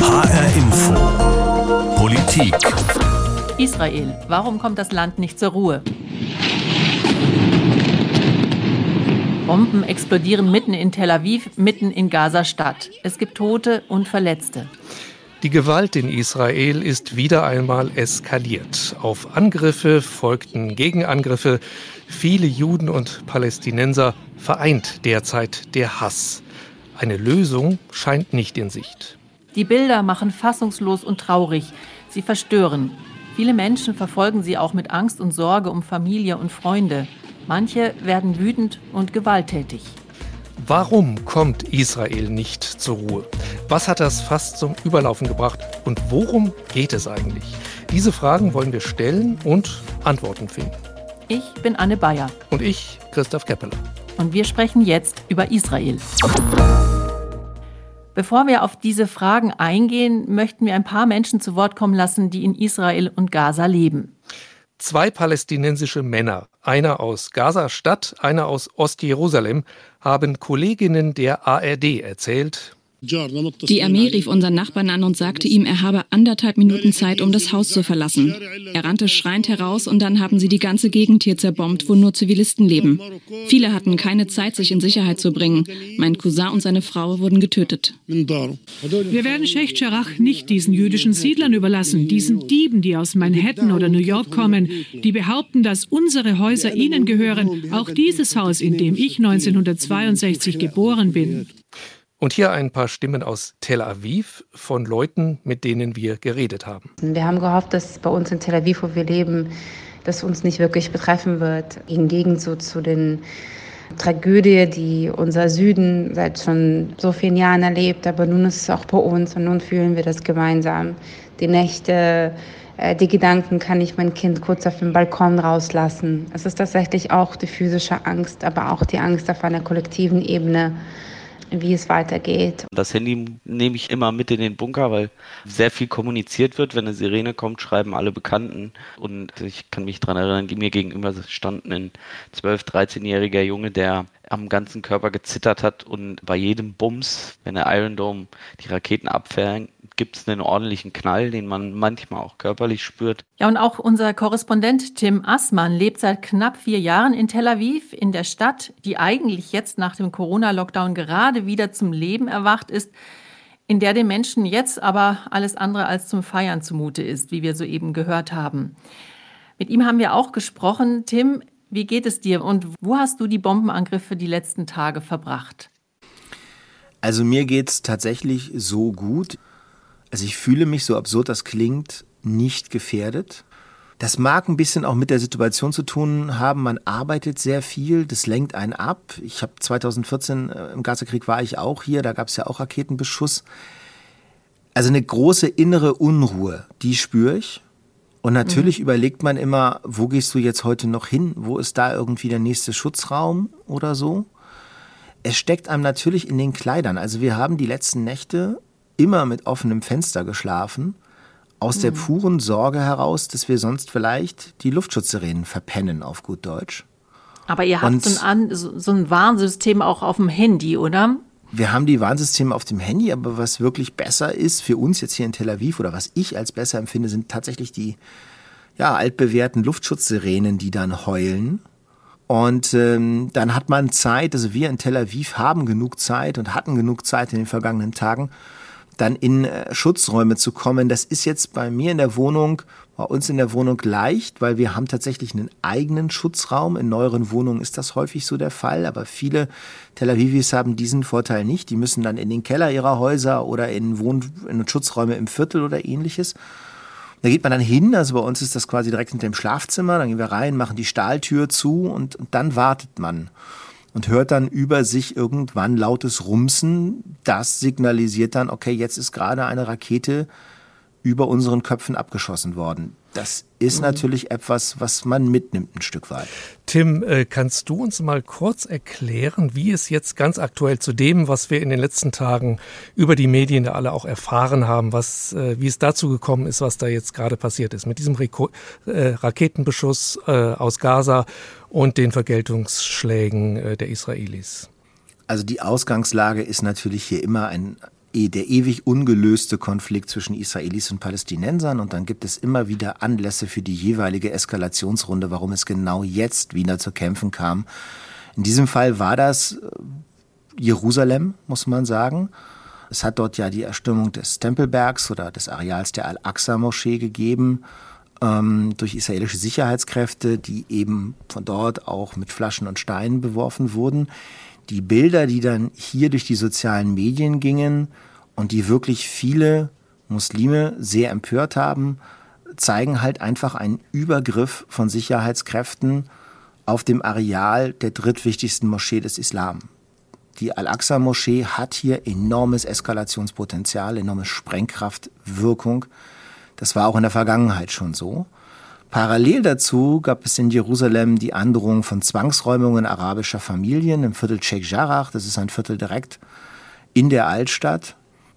HR Info. Politik. Israel. Warum kommt das Land nicht zur Ruhe? Bomben explodieren mitten in Tel Aviv, mitten in Gaza-Stadt. Es gibt Tote und Verletzte. Die Gewalt in Israel ist wieder einmal eskaliert. Auf Angriffe folgten Gegenangriffe. Viele Juden und Palästinenser vereint derzeit der Hass. Eine Lösung scheint nicht in Sicht. Die Bilder machen fassungslos und traurig. Sie verstören. Viele Menschen verfolgen sie auch mit Angst und Sorge um Familie und Freunde. Manche werden wütend und gewalttätig. Warum kommt Israel nicht zur Ruhe? Was hat das fast zum Überlaufen gebracht? Und worum geht es eigentlich? Diese Fragen wollen wir stellen und Antworten finden. Ich bin Anne Bayer. Und ich, Christoph Keppeler. Und wir sprechen jetzt über Israel. Bevor wir auf diese Fragen eingehen, möchten wir ein paar Menschen zu Wort kommen lassen, die in Israel und Gaza leben. Zwei palästinensische Männer, einer aus Gaza-Stadt, einer aus Ostjerusalem, haben Kolleginnen der ARD erzählt, die Armee rief unseren Nachbarn an und sagte ihm, er habe anderthalb Minuten Zeit, um das Haus zu verlassen. Er rannte schreiend heraus und dann haben sie die ganze Gegend hier zerbombt, wo nur Zivilisten leben. Viele hatten keine Zeit, sich in Sicherheit zu bringen. Mein Cousin und seine Frau wurden getötet. Wir werden Sheikh Jarrah nicht diesen jüdischen Siedlern überlassen, diesen Dieben, die aus Manhattan oder New York kommen, die behaupten, dass unsere Häuser ihnen gehören. Auch dieses Haus, in dem ich 1962 geboren bin. Und hier ein paar Stimmen aus Tel Aviv von Leuten, mit denen wir geredet haben. Wir haben gehofft, dass bei uns in Tel Aviv, wo wir leben, das uns nicht wirklich betreffen wird. Im Gegensatz zu den Tragödie, die unser Süden seit schon so vielen Jahren erlebt. Aber nun ist es auch bei uns und nun fühlen wir das gemeinsam. Die Nächte, äh, die Gedanken, kann ich mein Kind kurz auf dem Balkon rauslassen. Es ist tatsächlich auch die physische Angst, aber auch die Angst auf einer kollektiven Ebene wie es weitergeht. Das Handy nehme ich immer mit in den Bunker, weil sehr viel kommuniziert wird. Wenn eine Sirene kommt, schreiben alle Bekannten. Und ich kann mich daran erinnern, mir gegenüber stand ein 12-, 13-jähriger Junge, der am ganzen Körper gezittert hat und bei jedem Bums, wenn der Iron Dome die Raketen abfängt, gibt es einen ordentlichen Knall, den man manchmal auch körperlich spürt. Ja, und auch unser Korrespondent Tim Assmann lebt seit knapp vier Jahren in Tel Aviv, in der Stadt, die eigentlich jetzt nach dem Corona-Lockdown gerade wieder zum Leben erwacht ist, in der den Menschen jetzt aber alles andere als zum Feiern zumute ist, wie wir soeben gehört haben. Mit ihm haben wir auch gesprochen. Tim, wie geht es dir und wo hast du die Bombenangriffe die letzten Tage verbracht? Also mir geht es tatsächlich so gut. Also ich fühle mich, so absurd das klingt, nicht gefährdet. Das mag ein bisschen auch mit der Situation zu tun haben. Man arbeitet sehr viel, das lenkt einen ab. Ich habe 2014 äh, im Gazakrieg war ich auch hier, da gab es ja auch Raketenbeschuss. Also eine große innere Unruhe, die spüre ich. Und natürlich mhm. überlegt man immer, wo gehst du jetzt heute noch hin? Wo ist da irgendwie der nächste Schutzraum oder so? Es steckt einem natürlich in den Kleidern. Also wir haben die letzten Nächte immer mit offenem Fenster geschlafen, aus mhm. der puren Sorge heraus, dass wir sonst vielleicht die Luftschutzsirenen verpennen, auf gut Deutsch. Aber ihr habt so ein, so ein Warnsystem auch auf dem Handy, oder? Wir haben die Warnsysteme auf dem Handy, aber was wirklich besser ist für uns jetzt hier in Tel Aviv oder was ich als besser empfinde, sind tatsächlich die ja, altbewährten Luftschutzsirenen, die dann heulen. Und ähm, dann hat man Zeit, also wir in Tel Aviv haben genug Zeit und hatten genug Zeit in den vergangenen Tagen, dann in äh, Schutzräume zu kommen. Das ist jetzt bei mir in der Wohnung, bei uns in der Wohnung leicht, weil wir haben tatsächlich einen eigenen Schutzraum. In neueren Wohnungen ist das häufig so der Fall, aber viele Tel Avivis haben diesen Vorteil nicht. Die müssen dann in den Keller ihrer Häuser oder in, Wohn in Schutzräume im Viertel oder ähnliches. Da geht man dann hin, also bei uns ist das quasi direkt hinter dem Schlafzimmer, dann gehen wir rein, machen die Stahltür zu und, und dann wartet man und hört dann über sich irgendwann lautes Rumsen. Das signalisiert dann, okay, jetzt ist gerade eine Rakete über unseren Köpfen abgeschossen worden. Das ist mhm. natürlich etwas, was man mitnimmt ein Stück weit. Tim, äh, kannst du uns mal kurz erklären, wie es jetzt ganz aktuell zu dem, was wir in den letzten Tagen über die Medien da alle auch erfahren haben, was, äh, wie es dazu gekommen ist, was da jetzt gerade passiert ist mit diesem Reko äh, Raketenbeschuss aus Gaza und den Vergeltungsschlägen der Israelis? Also die Ausgangslage ist natürlich hier immer ein der ewig ungelöste Konflikt zwischen Israelis und Palästinensern und dann gibt es immer wieder Anlässe für die jeweilige Eskalationsrunde, warum es genau jetzt wieder zu kämpfen kam. In diesem Fall war das äh, Jerusalem, muss man sagen. Es hat dort ja die Erstürmung des Tempelbergs oder des Areals der Al-Aqsa-Moschee gegeben ähm, durch israelische Sicherheitskräfte, die eben von dort auch mit Flaschen und Steinen beworfen wurden. Die Bilder, die dann hier durch die sozialen Medien gingen und die wirklich viele Muslime sehr empört haben, zeigen halt einfach einen Übergriff von Sicherheitskräften auf dem Areal der drittwichtigsten Moschee des Islam. Die Al-Aqsa-Moschee hat hier enormes Eskalationspotenzial, enorme Sprengkraftwirkung. Das war auch in der Vergangenheit schon so. Parallel dazu gab es in Jerusalem die Androhung von Zwangsräumungen arabischer Familien im Viertel Sheikh Jarrah. Das ist ein Viertel direkt in der Altstadt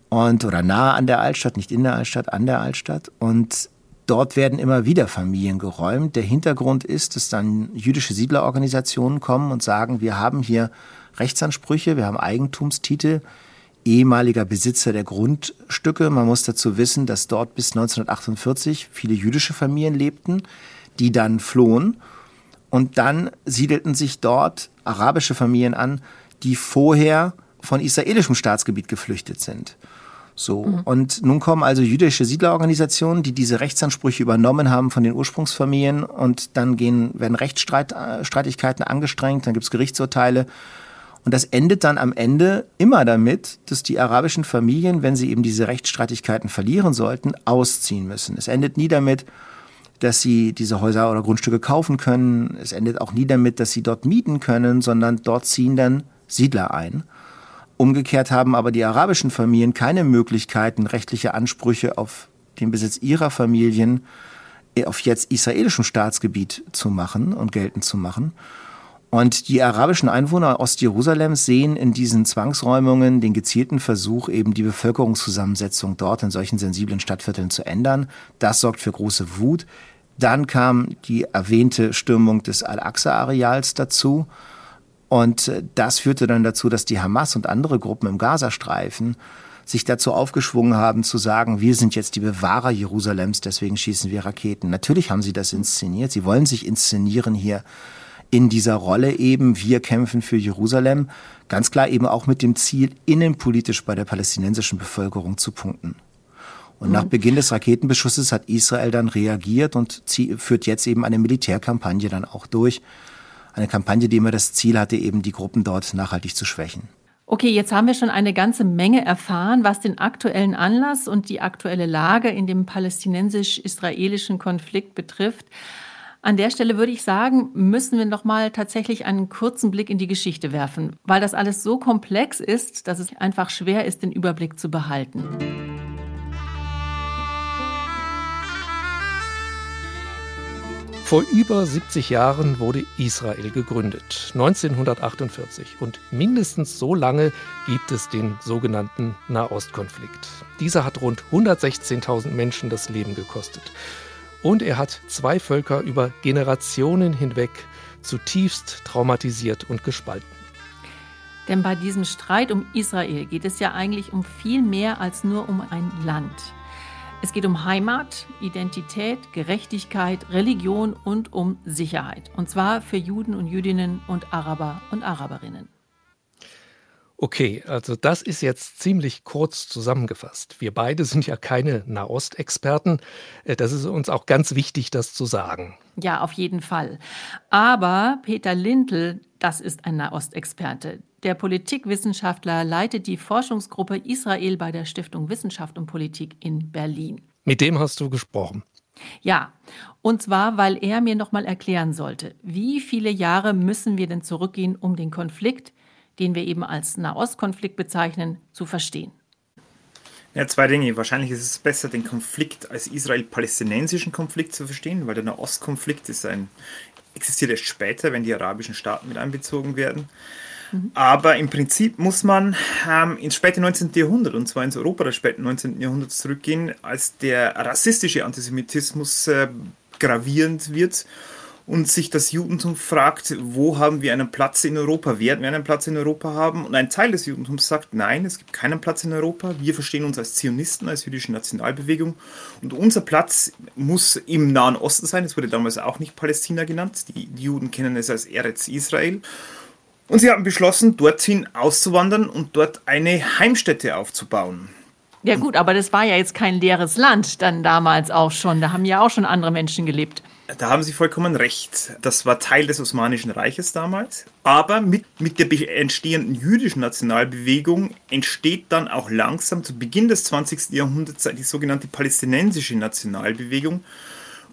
und oder nahe an der Altstadt, nicht in der Altstadt, an der Altstadt. Und dort werden immer wieder Familien geräumt. Der Hintergrund ist, dass dann jüdische Siedlerorganisationen kommen und sagen, wir haben hier Rechtsansprüche, wir haben Eigentumstitel ehemaliger Besitzer der Grundstücke. Man muss dazu wissen, dass dort bis 1948 viele jüdische Familien lebten, die dann flohen. Und dann siedelten sich dort arabische Familien an, die vorher von israelischem Staatsgebiet geflüchtet sind. So. Mhm. Und nun kommen also jüdische Siedlerorganisationen, die diese Rechtsansprüche übernommen haben von den Ursprungsfamilien und dann gehen, werden Rechtsstreitigkeiten angestrengt, dann gibt es Gerichtsurteile und das endet dann am Ende immer damit, dass die arabischen Familien, wenn sie eben diese Rechtsstreitigkeiten verlieren sollten, ausziehen müssen. Es endet nie damit, dass sie diese Häuser oder Grundstücke kaufen können. Es endet auch nie damit, dass sie dort mieten können, sondern dort ziehen dann Siedler ein. Umgekehrt haben aber die arabischen Familien keine Möglichkeiten, rechtliche Ansprüche auf den Besitz ihrer Familien auf jetzt israelischem Staatsgebiet zu machen und geltend zu machen. Und die arabischen Einwohner Ostjerusalems sehen in diesen Zwangsräumungen den gezielten Versuch, eben die Bevölkerungszusammensetzung dort in solchen sensiblen Stadtvierteln zu ändern. Das sorgt für große Wut. Dann kam die erwähnte Stürmung des Al-Aqsa-Areals dazu. Und das führte dann dazu, dass die Hamas und andere Gruppen im Gazastreifen sich dazu aufgeschwungen haben zu sagen, wir sind jetzt die Bewahrer Jerusalems, deswegen schießen wir Raketen. Natürlich haben sie das inszeniert. Sie wollen sich inszenieren hier in dieser Rolle eben, wir kämpfen für Jerusalem, ganz klar eben auch mit dem Ziel, innenpolitisch bei der palästinensischen Bevölkerung zu punkten. Und mhm. nach Beginn des Raketenbeschusses hat Israel dann reagiert und führt jetzt eben eine Militärkampagne dann auch durch. Eine Kampagne, die immer das Ziel hatte, eben die Gruppen dort nachhaltig zu schwächen. Okay, jetzt haben wir schon eine ganze Menge erfahren, was den aktuellen Anlass und die aktuelle Lage in dem palästinensisch-israelischen Konflikt betrifft. An der Stelle würde ich sagen, müssen wir noch mal tatsächlich einen kurzen Blick in die Geschichte werfen, weil das alles so komplex ist, dass es einfach schwer ist, den Überblick zu behalten. Vor über 70 Jahren wurde Israel gegründet, 1948. Und mindestens so lange gibt es den sogenannten Nahostkonflikt. Dieser hat rund 116.000 Menschen das Leben gekostet. Und er hat zwei Völker über Generationen hinweg zutiefst traumatisiert und gespalten. Denn bei diesem Streit um Israel geht es ja eigentlich um viel mehr als nur um ein Land. Es geht um Heimat, Identität, Gerechtigkeit, Religion und um Sicherheit. Und zwar für Juden und Jüdinnen und Araber und Araberinnen. Okay, also das ist jetzt ziemlich kurz zusammengefasst. Wir beide sind ja keine Nahostexperten. Äh, das ist uns auch ganz wichtig, das zu sagen. Ja, auf jeden Fall. Aber Peter Lindl, das ist ein Nahostexperte. Der Politikwissenschaftler leitet die Forschungsgruppe Israel bei der Stiftung Wissenschaft und Politik in Berlin. Mit dem hast du gesprochen. Ja, und zwar, weil er mir noch mal erklären sollte, wie viele Jahre müssen wir denn zurückgehen, um den Konflikt den wir eben als Nahostkonflikt bezeichnen, zu verstehen. Ja, zwei Dinge. Wahrscheinlich ist es besser, den Konflikt als israel-palästinensischen Konflikt zu verstehen, weil der Nahostkonflikt ist ein, existiert erst später, wenn die arabischen Staaten mit einbezogen werden. Mhm. Aber im Prinzip muss man ähm, ins späte 19. Jahrhundert, und zwar ins Europa des späten 19. Jahrhunderts zurückgehen, als der rassistische Antisemitismus äh, gravierend wird und sich das Judentum fragt, wo haben wir einen Platz in Europa? Werden wir einen Platz in Europa haben? Und ein Teil des Judentums sagt, nein, es gibt keinen Platz in Europa. Wir verstehen uns als Zionisten, als jüdische Nationalbewegung. Und unser Platz muss im Nahen Osten sein. Es wurde damals auch nicht Palästina genannt. Die, Juden kennen es als Eretz Israel. Und sie haben beschlossen, dorthin auszuwandern und dort eine Heimstätte aufzubauen. Ja gut, aber das war ja jetzt kein leeres Land dann damals auch schon. Da haben ja auch schon andere Menschen gelebt. Da haben Sie vollkommen recht. Das war Teil des Osmanischen Reiches damals. Aber mit, mit der entstehenden jüdischen Nationalbewegung entsteht dann auch langsam zu Beginn des 20. Jahrhunderts die sogenannte palästinensische Nationalbewegung.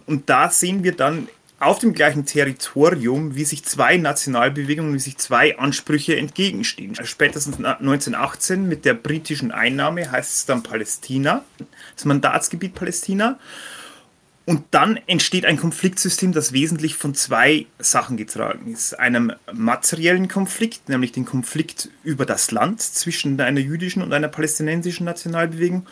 Und da sehen wir dann auf dem gleichen Territorium, wie sich zwei Nationalbewegungen, wie sich zwei Ansprüche entgegenstehen. Spätestens 1918 mit der britischen Einnahme heißt es dann Palästina, das Mandatsgebiet Palästina. Und dann entsteht ein Konfliktsystem, das wesentlich von zwei Sachen getragen ist. Einem materiellen Konflikt, nämlich den Konflikt über das Land zwischen einer jüdischen und einer palästinensischen Nationalbewegung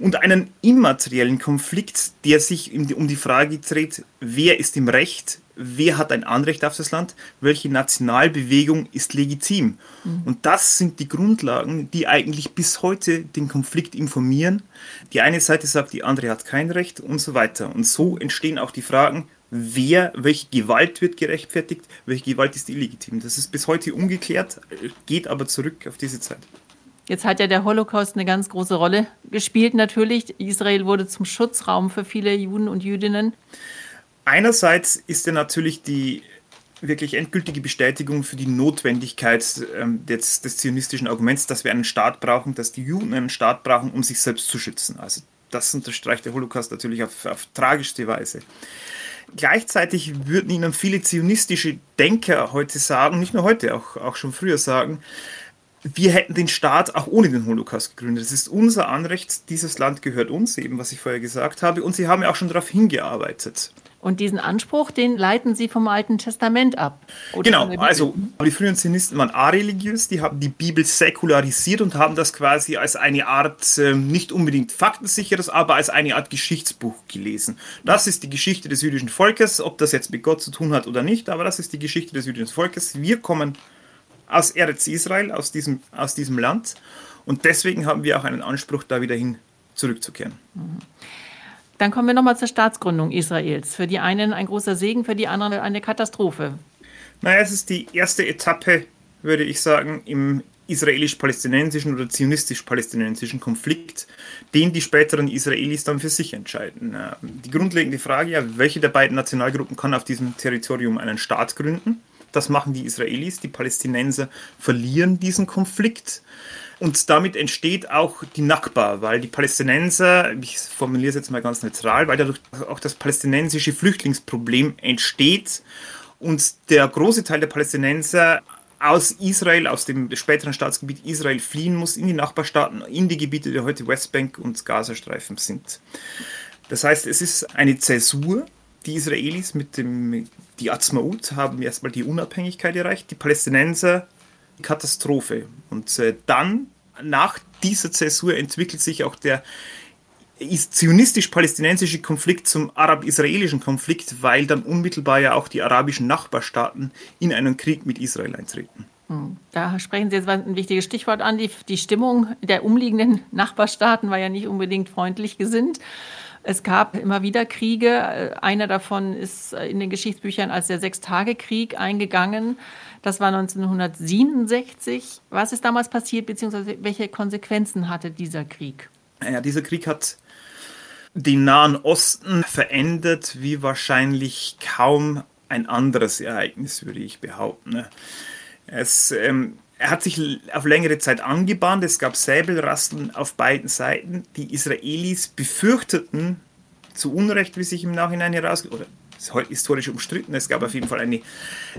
und einen immateriellen Konflikt, der sich um die Frage dreht, wer ist im Recht, wer hat ein Anrecht auf das Land, welche Nationalbewegung ist legitim. Mhm. Und das sind die Grundlagen, die eigentlich bis heute den Konflikt informieren. Die eine Seite sagt, die andere hat kein Recht und so weiter. Und so entstehen auch die Fragen, wer, welche Gewalt wird gerechtfertigt, welche Gewalt ist illegitim. Das ist bis heute ungeklärt, geht aber zurück auf diese Zeit. Jetzt hat ja der Holocaust eine ganz große Rolle gespielt natürlich. Israel wurde zum Schutzraum für viele Juden und Jüdinnen. Einerseits ist er natürlich die wirklich endgültige Bestätigung für die Notwendigkeit ähm, des, des, zionistischen Arguments, dass wir einen Staat brauchen, dass die Juden einen Staat brauchen, um sich selbst zu schützen. Also das unterstreicht der Holocaust natürlich auf, auf tragischste Weise. Gleichzeitig würden Ihnen viele zionistische Denker heute sagen, nicht nur heute, auch, auch schon früher sagen, wir hätten den Staat auch ohne den Holocaust gegründet. Es ist unser Anrecht, dieses Land gehört uns, eben was ich vorher gesagt habe, und Sie haben ja auch schon darauf hingearbeitet. Und diesen Anspruch, den leiten Sie vom Alten Testament ab. genau, also die frühen Zionisten waren areligiös, die haben die Bibel säkularisiert und haben das quasi als eine Art, äh, nicht unbedingt faktensicheres, aber als eine Art Geschichtsbuch gelesen. Das ist die Geschichte des jüdischen Volkes, ob das jetzt mit Gott zu tun hat oder nicht, aber das ist die Geschichte des jüdischen Volkes. Wir kommen aus Eretz Israel, aus diesem, aus diesem Land. Und deswegen haben wir auch einen Anspruch, da wieder hin zurückzukehren. Dann kommen wir nochmal zur Staatsgründung Israels. Für die einen ein großer Segen, für die anderen eine Katastrophe. Naja, es ist die erste Etappe, würde ich sagen, im israelisch-palästinensischen oder zionistisch-palästinensischen Konflikt, den die späteren Israelis dann für sich entscheiden. Die grundlegende Frage, ja, welche der beiden Nationalgruppen kann auf diesem Territorium einen Staat gründen? Das machen die Israelis. Die Palästinenser verlieren diesen Konflikt. Und damit entsteht auch die Nakba, weil die Palästinenser, ich formuliere es jetzt mal ganz neutral, weil dadurch auch das palästinensische Flüchtlingsproblem entsteht und der große Teil der Palästinenser aus Israel, aus dem späteren Staatsgebiet Israel fliehen muss in die Nachbarstaaten, in die Gebiete, die heute Westbank und Gazastreifen sind. Das heißt, es ist eine Zäsur die Israelis mit dem, die Atzmaut haben erstmal die Unabhängigkeit erreicht, die Palästinenser die Katastrophe. Und äh, dann, nach dieser Zäsur, entwickelt sich auch der zionistisch-palästinensische Konflikt zum arab-israelischen Konflikt, weil dann unmittelbar ja auch die arabischen Nachbarstaaten in einen Krieg mit Israel eintreten. Hm. Da sprechen Sie jetzt ein wichtiges Stichwort an. Die, die Stimmung der umliegenden Nachbarstaaten war ja nicht unbedingt freundlich gesinnt. Es gab immer wieder Kriege. Einer davon ist in den Geschichtsbüchern als der Sechstagekrieg eingegangen. Das war 1967. Was ist damals passiert, beziehungsweise welche Konsequenzen hatte dieser Krieg? Ja, dieser Krieg hat den Nahen Osten verändert, wie wahrscheinlich kaum ein anderes Ereignis, würde ich behaupten. Es ähm, er hat sich auf längere Zeit angebahnt. Es gab Säbelrasseln auf beiden Seiten. Die Israelis befürchteten zu Unrecht, wie sich im Nachhinein heraus oder ist historisch umstritten. Es gab auf jeden Fall eine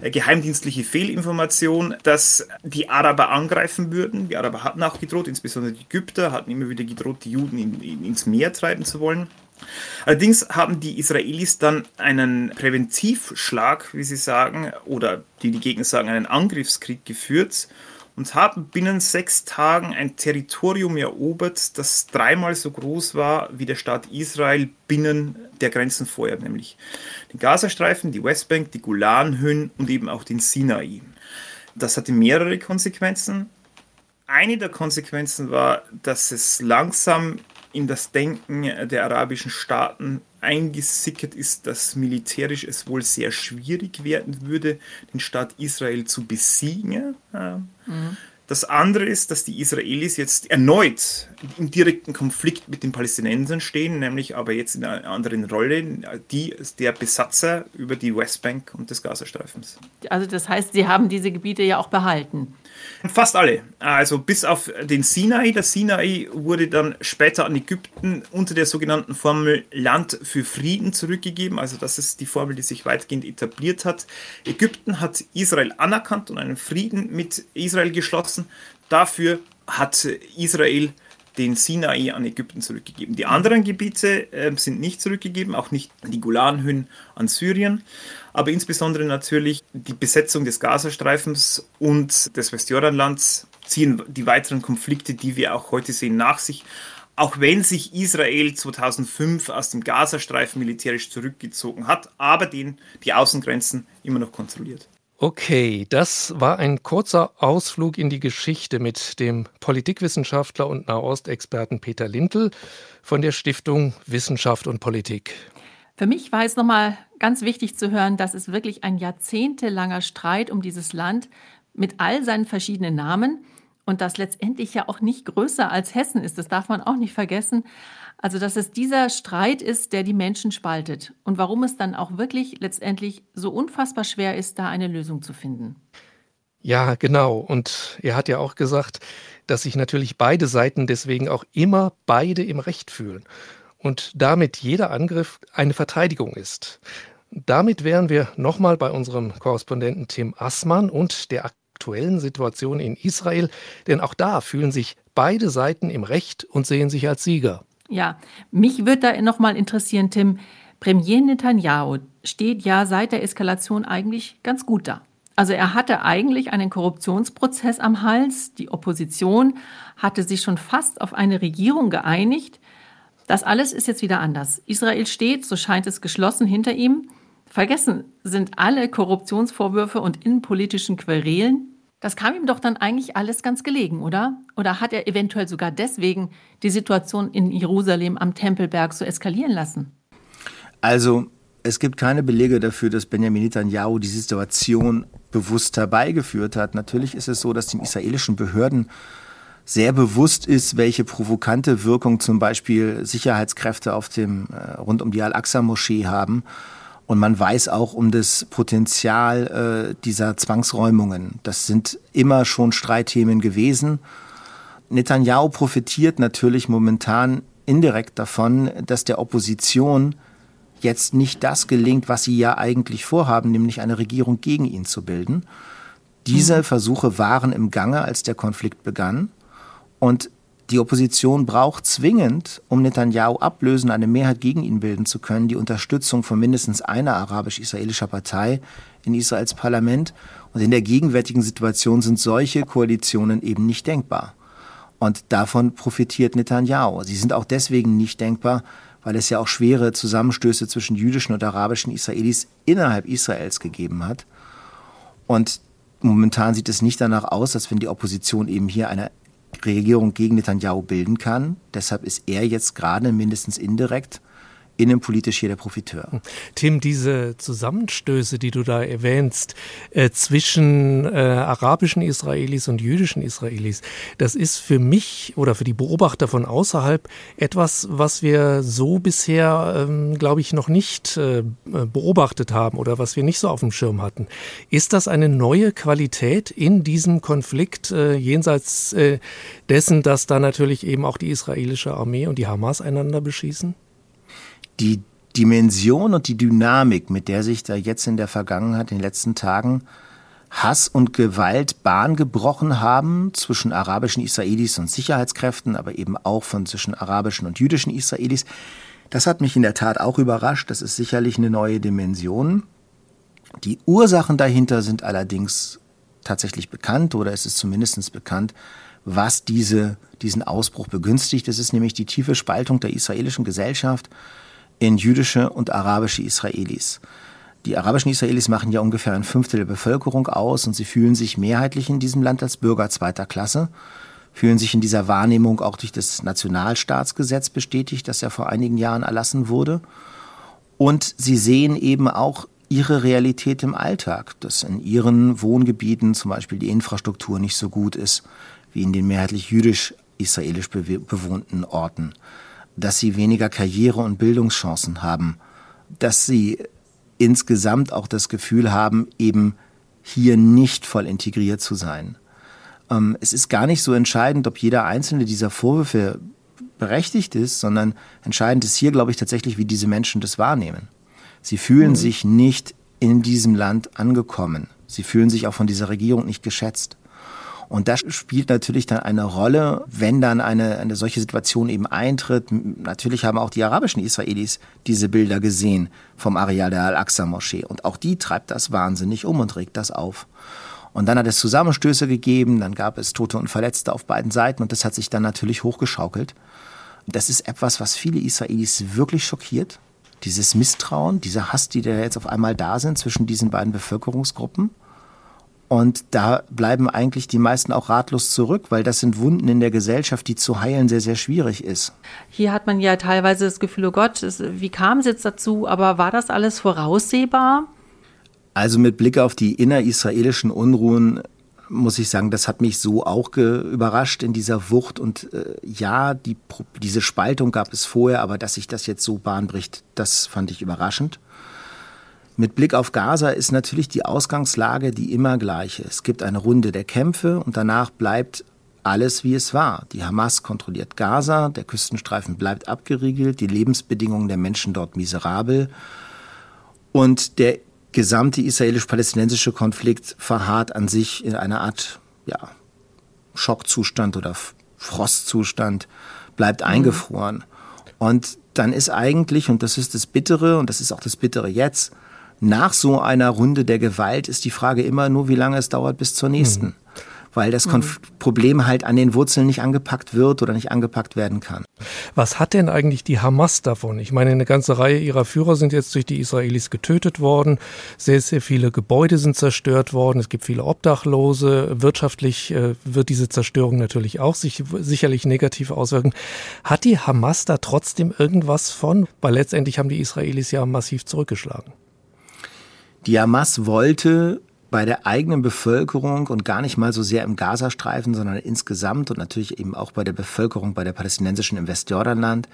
äh, geheimdienstliche Fehlinformation, dass die Araber angreifen würden. Die Araber hatten auch gedroht, insbesondere die Ägypter hatten immer wieder gedroht, die Juden in, in, ins Meer treiben zu wollen. Allerdings haben die Israelis dann einen Präventivschlag, wie sie sagen, oder die die Gegner sagen, einen Angriffskrieg geführt und haben binnen sechs Tagen ein Territorium erobert, das dreimal so groß war wie der Staat Israel binnen der Grenzen vorher, nämlich den Gazastreifen, die Westbank, die Golanhöhen und eben auch den Sinai. Das hatte mehrere Konsequenzen. Eine der Konsequenzen war, dass es langsam in das Denken der arabischen Staaten eingesickert ist, dass militärisch es wohl sehr schwierig werden würde, den Staat Israel zu besiegen. Mhm. Das andere ist, dass die Israelis jetzt erneut im direkten Konflikt mit den Palästinensern stehen, nämlich aber jetzt in einer anderen Rolle, die der Besatzer über die Westbank und des Gazastreifens. Also das heißt, sie haben diese Gebiete ja auch behalten. Fast alle. Also bis auf den Sinai. Der Sinai wurde dann später an Ägypten unter der sogenannten Formel Land für Frieden zurückgegeben. Also das ist die Formel, die sich weitgehend etabliert hat. Ägypten hat Israel anerkannt und einen Frieden mit Israel geschlossen. Dafür hat Israel den Sinai an Ägypten zurückgegeben. Die anderen Gebiete äh, sind nicht zurückgegeben, auch nicht die Golanhöhen an Syrien, aber insbesondere natürlich die Besetzung des Gazastreifens und des Westjordanlands ziehen die weiteren Konflikte, die wir auch heute sehen, nach sich. Auch wenn sich Israel 2005 aus dem Gazastreifen militärisch zurückgezogen hat, aber den, die Außengrenzen immer noch kontrolliert. Okay, das war ein kurzer Ausflug in die Geschichte mit dem Politikwissenschaftler und Nahostexperten Peter Lintel von der Stiftung Wissenschaft und Politik. Für mich war es nochmal ganz wichtig zu hören, dass es wirklich ein jahrzehntelanger Streit um dieses Land mit all seinen verschiedenen Namen und das letztendlich ja auch nicht größer als Hessen ist, das darf man auch nicht vergessen, also, dass es dieser Streit ist, der die Menschen spaltet und warum es dann auch wirklich letztendlich so unfassbar schwer ist, da eine Lösung zu finden. Ja, genau. Und er hat ja auch gesagt, dass sich natürlich beide Seiten deswegen auch immer beide im Recht fühlen und damit jeder Angriff eine Verteidigung ist. Damit wären wir nochmal bei unserem Korrespondenten Tim Assmann und der aktuellen Situation in Israel, denn auch da fühlen sich beide Seiten im Recht und sehen sich als Sieger. Ja, mich würde da nochmal interessieren, Tim. Premier Netanyahu steht ja seit der Eskalation eigentlich ganz gut da. Also er hatte eigentlich einen Korruptionsprozess am Hals. Die Opposition hatte sich schon fast auf eine Regierung geeinigt. Das alles ist jetzt wieder anders. Israel steht, so scheint es, geschlossen hinter ihm. Vergessen sind alle Korruptionsvorwürfe und innenpolitischen Querelen. Das kam ihm doch dann eigentlich alles ganz gelegen, oder? Oder hat er eventuell sogar deswegen die Situation in Jerusalem am Tempelberg so eskalieren lassen? Also, es gibt keine Belege dafür, dass Benjamin Netanyahu die Situation bewusst herbeigeführt hat. Natürlich ist es so, dass den israelischen Behörden sehr bewusst ist, welche provokante Wirkung zum Beispiel Sicherheitskräfte auf dem, äh, rund um die Al-Aqsa-Moschee haben. Und man weiß auch um das Potenzial äh, dieser Zwangsräumungen. Das sind immer schon Streitthemen gewesen. Netanyahu profitiert natürlich momentan indirekt davon, dass der Opposition jetzt nicht das gelingt, was sie ja eigentlich vorhaben, nämlich eine Regierung gegen ihn zu bilden. Diese mhm. Versuche waren im Gange, als der Konflikt begann. Und die Opposition braucht zwingend, um Netanyahu ablösen, eine Mehrheit gegen ihn bilden zu können, die Unterstützung von mindestens einer arabisch-israelischer Partei in Israels Parlament. Und in der gegenwärtigen Situation sind solche Koalitionen eben nicht denkbar. Und davon profitiert Netanyahu. Sie sind auch deswegen nicht denkbar, weil es ja auch schwere Zusammenstöße zwischen jüdischen und arabischen Israelis innerhalb Israels gegeben hat. Und momentan sieht es nicht danach aus, als wenn die Opposition eben hier eine Regierung gegen Netanyahu bilden kann. Deshalb ist er jetzt gerade mindestens indirekt innenpolitisch hier der Profiteur. Tim, diese Zusammenstöße, die du da erwähnst, äh, zwischen äh, arabischen Israelis und jüdischen Israelis, das ist für mich oder für die Beobachter von außerhalb etwas, was wir so bisher, ähm, glaube ich, noch nicht äh, beobachtet haben oder was wir nicht so auf dem Schirm hatten. Ist das eine neue Qualität in diesem Konflikt, äh, jenseits äh, dessen, dass da natürlich eben auch die israelische Armee und die Hamas einander beschießen? Die Dimension und die Dynamik, mit der sich da jetzt in der Vergangenheit, in den letzten Tagen Hass und Gewalt Bahn gebrochen haben zwischen arabischen Israelis und Sicherheitskräften, aber eben auch von zwischen arabischen und jüdischen Israelis. Das hat mich in der Tat auch überrascht. Das ist sicherlich eine neue Dimension. Die Ursachen dahinter sind allerdings tatsächlich bekannt oder es ist zumindest bekannt, was diese, diesen Ausbruch begünstigt. Es ist nämlich die tiefe Spaltung der israelischen Gesellschaft in jüdische und arabische Israelis. Die arabischen Israelis machen ja ungefähr ein Fünftel der Bevölkerung aus und sie fühlen sich mehrheitlich in diesem Land als Bürger zweiter Klasse, fühlen sich in dieser Wahrnehmung auch durch das Nationalstaatsgesetz bestätigt, das ja vor einigen Jahren erlassen wurde. Und sie sehen eben auch ihre Realität im Alltag, dass in ihren Wohngebieten zum Beispiel die Infrastruktur nicht so gut ist wie in den mehrheitlich jüdisch-israelisch bewohnten Orten, dass sie weniger Karriere- und Bildungschancen haben, dass sie insgesamt auch das Gefühl haben, eben hier nicht voll integriert zu sein. Ähm, es ist gar nicht so entscheidend, ob jeder einzelne dieser Vorwürfe berechtigt ist, sondern entscheidend ist hier, glaube ich, tatsächlich, wie diese Menschen das wahrnehmen. Sie fühlen mhm. sich nicht in diesem Land angekommen. Sie fühlen sich auch von dieser Regierung nicht geschätzt. Und das spielt natürlich dann eine Rolle, wenn dann eine, eine solche Situation eben eintritt. Natürlich haben auch die arabischen Israelis diese Bilder gesehen vom Areal der Al-Aqsa-Moschee. Und auch die treibt das wahnsinnig um und regt das auf. Und dann hat es Zusammenstöße gegeben, dann gab es Tote und Verletzte auf beiden Seiten und das hat sich dann natürlich hochgeschaukelt. Das ist etwas, was viele Israelis wirklich schockiert dieses Misstrauen, dieser Hass, die da jetzt auf einmal da sind zwischen diesen beiden Bevölkerungsgruppen. Und da bleiben eigentlich die meisten auch ratlos zurück, weil das sind Wunden in der Gesellschaft, die zu heilen sehr, sehr schwierig ist. Hier hat man ja teilweise das Gefühl, oh Gott, wie kam es jetzt dazu? Aber war das alles voraussehbar? Also mit Blick auf die innerisraelischen Unruhen muss ich sagen, das hat mich so auch überrascht in dieser Wucht. Und äh, ja, die, diese Spaltung gab es vorher, aber dass sich das jetzt so bahnbricht, das fand ich überraschend. Mit Blick auf Gaza ist natürlich die Ausgangslage die immer gleiche. Es gibt eine Runde der Kämpfe und danach bleibt alles wie es war. Die Hamas kontrolliert Gaza, der Küstenstreifen bleibt abgeriegelt, die Lebensbedingungen der Menschen dort miserabel. Und der gesamte israelisch-palästinensische Konflikt verharrt an sich in einer Art ja, Schockzustand oder Frostzustand, bleibt mhm. eingefroren. Und dann ist eigentlich, und das ist das Bittere, und das ist auch das Bittere jetzt, nach so einer Runde der Gewalt ist die Frage immer nur, wie lange es dauert bis zur nächsten. Mhm weil das mhm. Problem halt an den Wurzeln nicht angepackt wird oder nicht angepackt werden kann. Was hat denn eigentlich die Hamas davon? Ich meine, eine ganze Reihe ihrer Führer sind jetzt durch die Israelis getötet worden. Sehr, sehr viele Gebäude sind zerstört worden. Es gibt viele Obdachlose. Wirtschaftlich äh, wird diese Zerstörung natürlich auch sich sicherlich negativ auswirken. Hat die Hamas da trotzdem irgendwas von? Weil letztendlich haben die Israelis ja massiv zurückgeschlagen. Die Hamas wollte bei der eigenen Bevölkerung und gar nicht mal so sehr im Gazastreifen, sondern insgesamt und natürlich eben auch bei der Bevölkerung, bei der palästinensischen im Westjordanland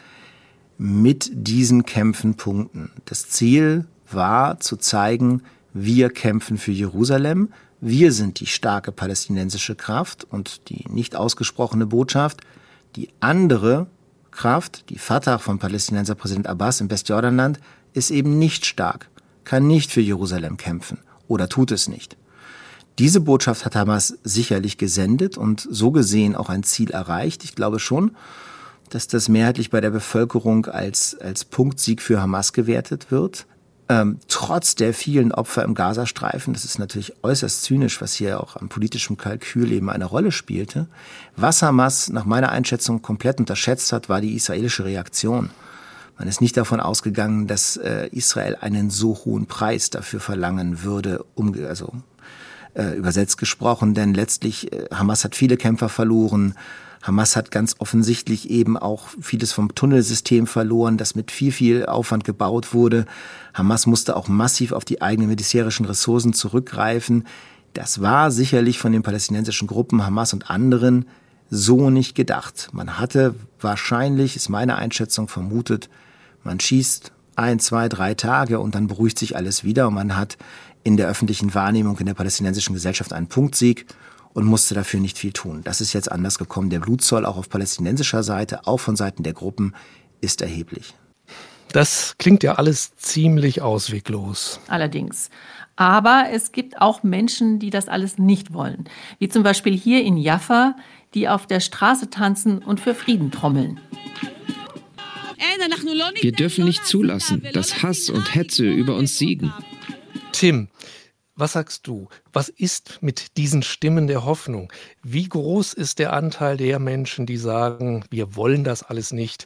mit diesen Kämpfen punkten. Das Ziel war zu zeigen, wir kämpfen für Jerusalem, wir sind die starke palästinensische Kraft und die nicht ausgesprochene Botschaft, die andere Kraft, die Fatah von Palästinenser Präsident Abbas im Westjordanland, ist eben nicht stark, kann nicht für Jerusalem kämpfen oder tut es nicht. Diese Botschaft hat Hamas sicherlich gesendet und so gesehen auch ein Ziel erreicht. Ich glaube schon, dass das mehrheitlich bei der Bevölkerung als, als Punktsieg für Hamas gewertet wird. Ähm, trotz der vielen Opfer im Gazastreifen, das ist natürlich äußerst zynisch, was hier auch am politischen Kalkül eben eine Rolle spielte. Was Hamas nach meiner Einschätzung komplett unterschätzt hat, war die israelische Reaktion. Man ist nicht davon ausgegangen, dass äh, Israel einen so hohen Preis dafür verlangen würde, um, also äh, übersetzt gesprochen, denn letztlich äh, Hamas hat viele Kämpfer verloren. Hamas hat ganz offensichtlich eben auch vieles vom Tunnelsystem verloren, das mit viel, viel Aufwand gebaut wurde. Hamas musste auch massiv auf die eigenen militärischen Ressourcen zurückgreifen. Das war sicherlich von den palästinensischen Gruppen Hamas und anderen so nicht gedacht. Man hatte wahrscheinlich, ist meine Einschätzung, vermutet, man schießt ein, zwei, drei Tage und dann beruhigt sich alles wieder und man hat in der öffentlichen Wahrnehmung in der palästinensischen Gesellschaft einen Punktsieg und musste dafür nicht viel tun. Das ist jetzt anders gekommen. Der Blutzoll auch auf palästinensischer Seite, auch von Seiten der Gruppen, ist erheblich. Das klingt ja alles ziemlich ausweglos. Allerdings. Aber es gibt auch Menschen, die das alles nicht wollen. Wie zum Beispiel hier in Jaffa, die auf der Straße tanzen und für Frieden trommeln. Wir dürfen nicht zulassen, dass Hass und Hetze über uns siegen. Tim, Was sagst du? Was ist mit diesen Stimmen der Hoffnung? Wie groß ist der Anteil der Menschen, die sagen, wir wollen das alles nicht?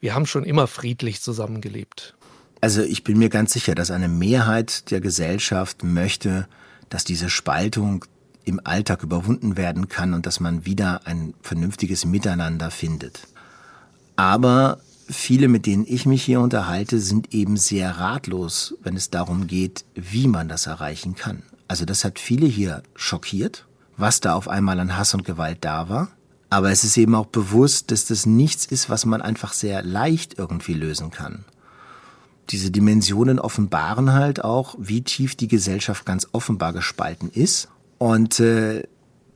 Wir haben schon immer friedlich zusammengelebt. Also ich bin mir ganz sicher, dass eine Mehrheit der Gesellschaft möchte, dass diese Spaltung im Alltag überwunden werden kann und dass man wieder ein vernünftiges Miteinander findet. Aber viele, mit denen ich mich hier unterhalte, sind eben sehr ratlos, wenn es darum geht, wie man das erreichen kann. Also das hat viele hier schockiert, was da auf einmal an Hass und Gewalt da war. Aber es ist eben auch bewusst, dass das nichts ist, was man einfach sehr leicht irgendwie lösen kann. Diese Dimensionen offenbaren halt auch, wie tief die Gesellschaft ganz offenbar gespalten ist. Und äh,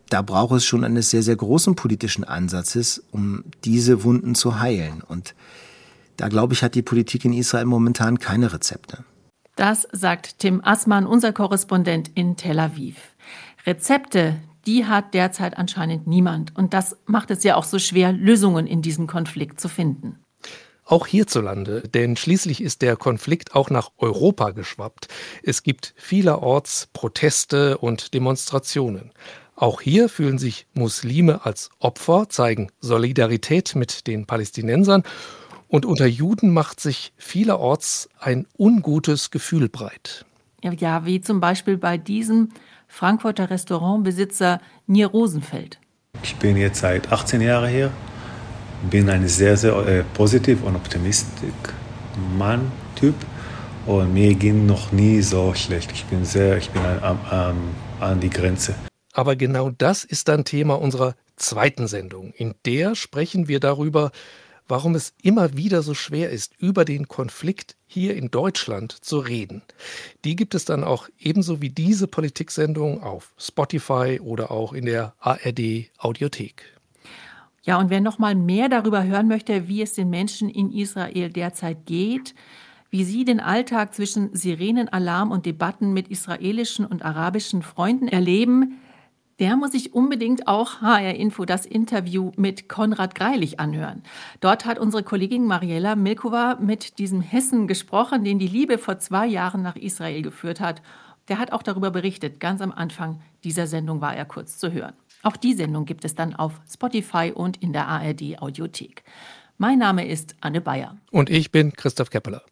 da braucht es schon eines sehr, sehr großen politischen Ansatzes, um diese Wunden zu heilen. Und da glaube ich, hat die Politik in Israel momentan keine Rezepte. Das sagt Tim Assmann, unser Korrespondent in Tel Aviv. Rezepte, die hat derzeit anscheinend niemand. Und das macht es ja auch so schwer, Lösungen in diesem Konflikt zu finden. Auch hierzulande, denn schließlich ist der Konflikt auch nach Europa geschwappt. Es gibt vielerorts Proteste und Demonstrationen. Auch hier fühlen sich Muslime als Opfer, zeigen Solidarität mit den Palästinensern und unter Juden macht sich vielerorts ein ungutes Gefühl breit. Ja, wie zum Beispiel bei diesem Frankfurter Restaurantbesitzer Nier Rosenfeld. Ich bin jetzt seit 18 Jahren hier, bin ein sehr, sehr äh, positiv und optimistisch Mann-Typ und mir ging noch nie so schlecht. Ich bin sehr, ich bin an, an, an die Grenze. Aber genau das ist dann Thema unserer zweiten Sendung. In der sprechen wir darüber, warum es immer wieder so schwer ist, über den Konflikt hier in Deutschland zu reden. Die gibt es dann auch ebenso wie diese Politiksendung auf Spotify oder auch in der ARD Audiothek. Ja, und wer noch mal mehr darüber hören möchte, wie es den Menschen in Israel derzeit geht, wie sie den Alltag zwischen Sirenenalarm und Debatten mit israelischen und arabischen Freunden erleben, der muss sich unbedingt auch HR Info das Interview mit Konrad Greilich anhören. Dort hat unsere Kollegin Mariella Milkova mit diesem Hessen gesprochen, den die Liebe vor zwei Jahren nach Israel geführt hat. Der hat auch darüber berichtet. Ganz am Anfang dieser Sendung war er kurz zu hören. Auch die Sendung gibt es dann auf Spotify und in der ARD Audiothek. Mein Name ist Anne Bayer. Und ich bin Christoph Keppeler.